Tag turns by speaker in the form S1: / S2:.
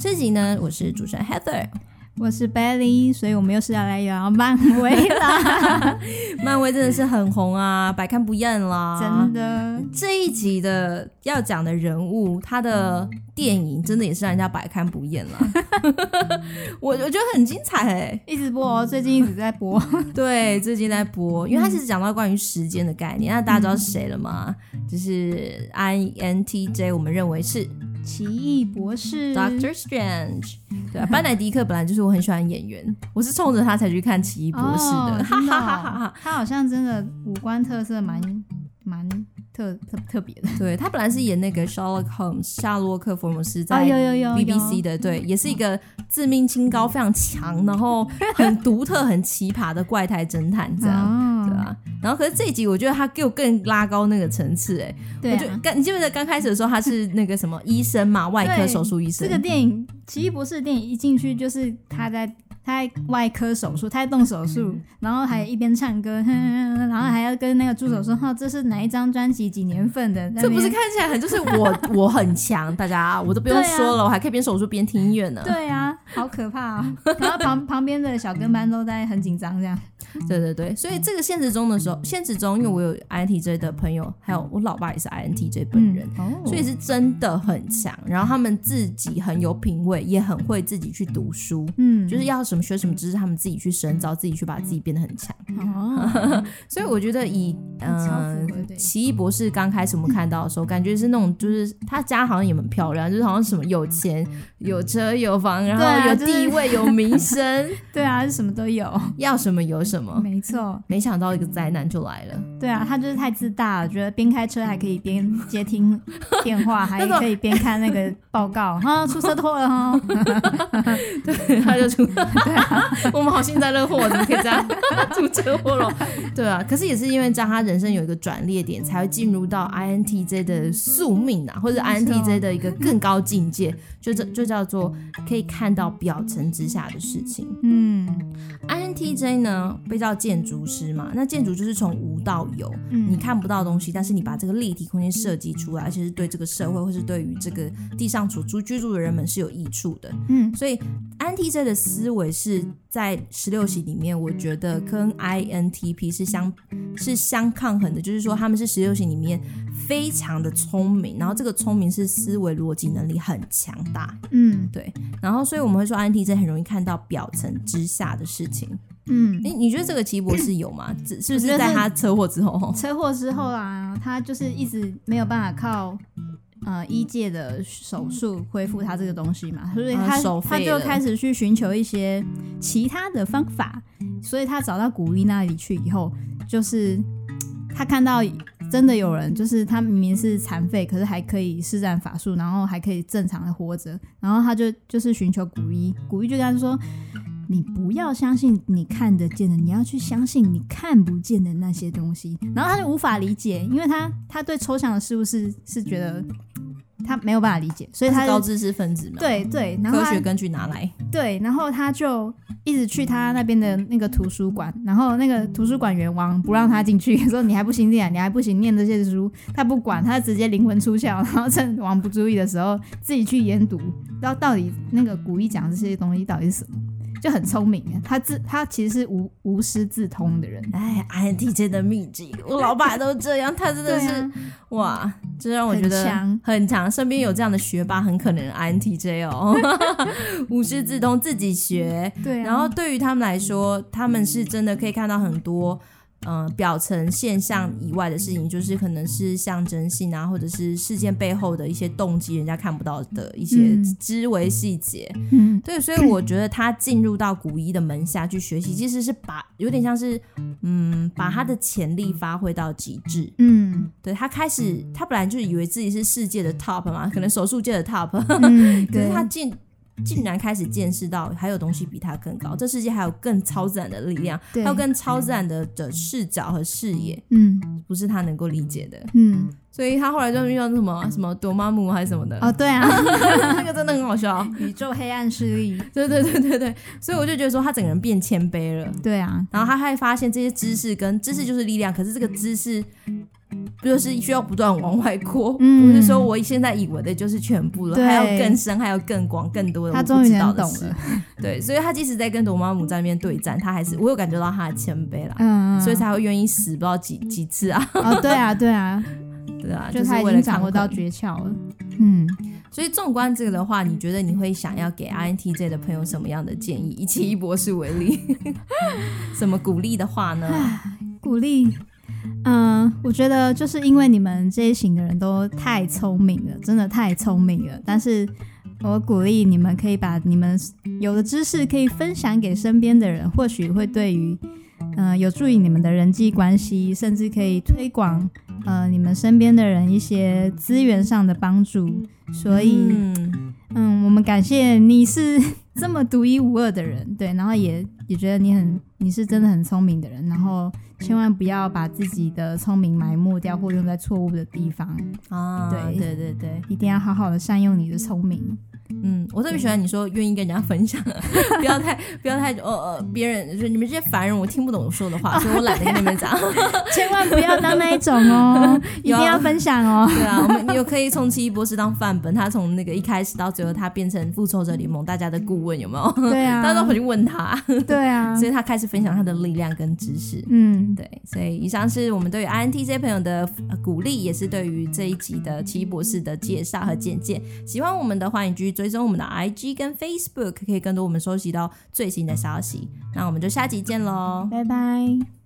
S1: 这集呢，我是主持人 Heather。
S2: 我是 Belly，所以我们又是要来聊漫威啦。
S1: 漫威真的是很红啊，百看不厌啦。
S2: 真的，
S1: 这一集的要讲的人物，他的电影真的也是让人家百看不厌啦。我我觉得很精彩哎、欸，
S2: 一直播，最近一直在播。
S1: 对，最近在播，因为他是讲到关于时间的概念。那大家知道是谁了吗？就是 INTJ，我们认为是。
S2: 奇异博士
S1: ，Doctor Strange，对啊，班乃迪克本来就是我很喜欢演员，我是冲着他才去看奇异博士的，哈哈哈哈，
S2: 他好像真的五官特色蛮蛮。特特特别的，
S1: 对，他本来是演那个 Sherlock Holmes 夏洛克福尔摩斯，在 BBC 的，对，也是一个自命清高、非常强，然后很独特、很奇葩的怪胎侦探，这样，对吧？然后可是这一集，我觉得他给我更拉高那个层次，哎，对，我觉得刚你记不记得刚开始的时候，他是那个什么医生嘛，外科手术医生。
S2: 这个电影《奇异博士》电影一进去就是他在。他在外科手术，他在动手术，然后还一边唱歌，然后还要跟那个助手说：“哈，这是哪一张专辑，几年份的？”
S1: 这不是看起来很就是我我很强，大家我都不用说了，啊、我还可以边手术边听音乐呢。
S2: 对啊，好可怕啊！然后旁旁边的小跟班都在很紧张，这样。
S1: 对对对，所以这个现实中的时候，现实中因为我有 INTJ 的朋友，还有我老爸也是 INTJ 本人，嗯哦、所以是真的很强。然后他们自己很有品味，也很会自己去读书，嗯，就是要什么学什么知识，他们自己去深造，自己去把自己变得很强。哦、所以我觉得以嗯，呃、奇异博士刚开始我们看到的时候，感觉是那种就是他家好像也蛮漂亮，就是好像什么有钱、有车、有房，然后有地位、有名声，
S2: 对啊，是什么都有，
S1: 要什么有什么。
S2: 没错，
S1: 没想到一个灾难就来了。
S2: 对啊，他就是太自大了，觉得边开车还可以边接听电话，还可以边看那个报告。哈，出车祸了哈！
S1: 对，他就出。对啊，我们好幸灾乐祸，怎么可以这样出车祸了？对啊，可是也是因为这样，他人生有一个转捩点，才会进入到 INTJ 的宿命啊，或者 INTJ 的一个更高境界，就这就叫做可以看到表层之下的事情。嗯，INTJ 呢？被叫建筑师嘛，那建筑就是从无到有，嗯、你看不到东西，但是你把这个立体空间设计出来，而且是对这个社会或是对于这个地上所住居住的人们是有益处的。嗯，所以 INTJ 的思维是在十六型里面，我觉得跟 INTP 是相是相抗衡的，就是说他们是十六型里面非常的聪明，然后这个聪明是思维逻辑能力很强大。嗯，对，然后所以我们会说 INTJ 很容易看到表层之下的事情。嗯，你你觉得这个奇博士有吗？是不是在他车祸之后？
S2: 车祸之后啊，他就是一直没有办法靠呃医界的手术恢复他这个东西嘛，所以他、啊、他就开始去寻求一些其他的方法。所以他找到古一那里去以后，就是他看到真的有人，就是他明明是残废，可是还可以施展法术，然后还可以正常的活着。然后他就就是寻求古一，古一就跟他说。你不要相信你看得见的，你要去相信你看不见的那些东西。然后他就无法理解，因为他他对抽象的事物是是觉得他没有办法理解，所以他，他是高
S1: 知识分子嘛。
S2: 对对，然后
S1: 科学根据拿来。
S2: 对，然后他就一直去他那边的那个图书馆，然后那个图书馆员王不让他进去，说你还不行念，你还不行念这些书，他不管，他直接灵魂出窍，然后趁王不注意的时候自己去研读，然后到底那个古一讲这些东西到底是什么。就很聪明，他自他其实是无无师自通的人。
S1: 哎，INTJ 的秘籍，我老板都这样，他真的是、啊、哇，这让我觉得很强。身边有这样的学霸，很可能 INTJ 哦，无师自通，自己学。对、啊，然后对于他们来说，他们是真的可以看到很多。嗯、呃，表层现象以外的事情，就是可能是象征性啊，或者是事件背后的一些动机，人家看不到的一些枝微细节。嗯，对，所以我觉得他进入到古一的门下去学习，其实是把有点像是，嗯，把他的潜力发挥到极致。嗯，对，他开始，他本来就以为自己是世界的 top 嘛，可能手术界的 top，嗯，可是他进。竟然开始见识到还有东西比他更高，这世界还有更超自然的力量，对还有更超自然的的视角和视野，嗯，不是他能够理解的，嗯，所以他后来就遇到什么什么多玛姆还是什么的，
S2: 哦，对啊，
S1: 那个真的很好笑，
S2: 宇宙黑暗势力，
S1: 对对对对对，所以我就觉得说他整个人变谦卑了，
S2: 对啊，
S1: 然后他还发现这些知识跟知识就是力量，可是这个知识。不就是需要不断往外扩，嗯、不是说我现在以为的就是全部了，还要更深，还要更广，更多的我不知道的事。对，所以他即使在跟 dormammu 在那边对战，他还是我有感觉到他的谦卑啦，嗯，所以才会愿意死不知道几几次啊。
S2: 哦，对啊，对啊，
S1: 对啊，
S2: 就他已经掌握到诀窍了。嗯，
S1: 所以纵观这个的话，你觉得你会想要给 INTJ 的朋友什么样的建议？以奇异博士为例，什么鼓励的话呢？
S2: 鼓励。嗯，我觉得就是因为你们这一型的人都太聪明了，真的太聪明了。但是我鼓励你们可以把你们有的知识可以分享给身边的人，或许会对于嗯、呃、有助于你们的人际关系，甚至可以推广呃你们身边的人一些资源上的帮助。所以嗯，嗯，我们感谢你是这么独一无二的人，对，然后也也觉得你很你是真的很聪明的人，然后。千万不要把自己的聪明埋没掉，或用在错误的地方
S1: 啊！对对对对，
S2: 一定要好好的善用你的聪明。
S1: 嗯，我特别喜欢你说愿意跟人家分享，不要太不要太哦哦，别人就是你们这些凡人，我听不懂我说的话，所以我懒得跟你们讲。
S2: 千万不要当那一种哦，一定要分享哦。
S1: 对啊，我们有可以从奇异博士当范本，他从那个一开始到最后，他变成复仇者联盟大家的顾问，有没有？
S2: 对啊，
S1: 大家都回去问他。
S2: 对啊，
S1: 所以他开始分享他的力量跟知识。
S2: 嗯，
S1: 对，所以以上是我们对于 INTJ 朋友的鼓励，也是对于这一集的奇异博士的介绍和简介。喜欢我们的，欢迎继续其中我们的 IG。跟 Facebook 可以更多我们收集到最新的消息，那我们就下集见喽，
S2: 拜拜。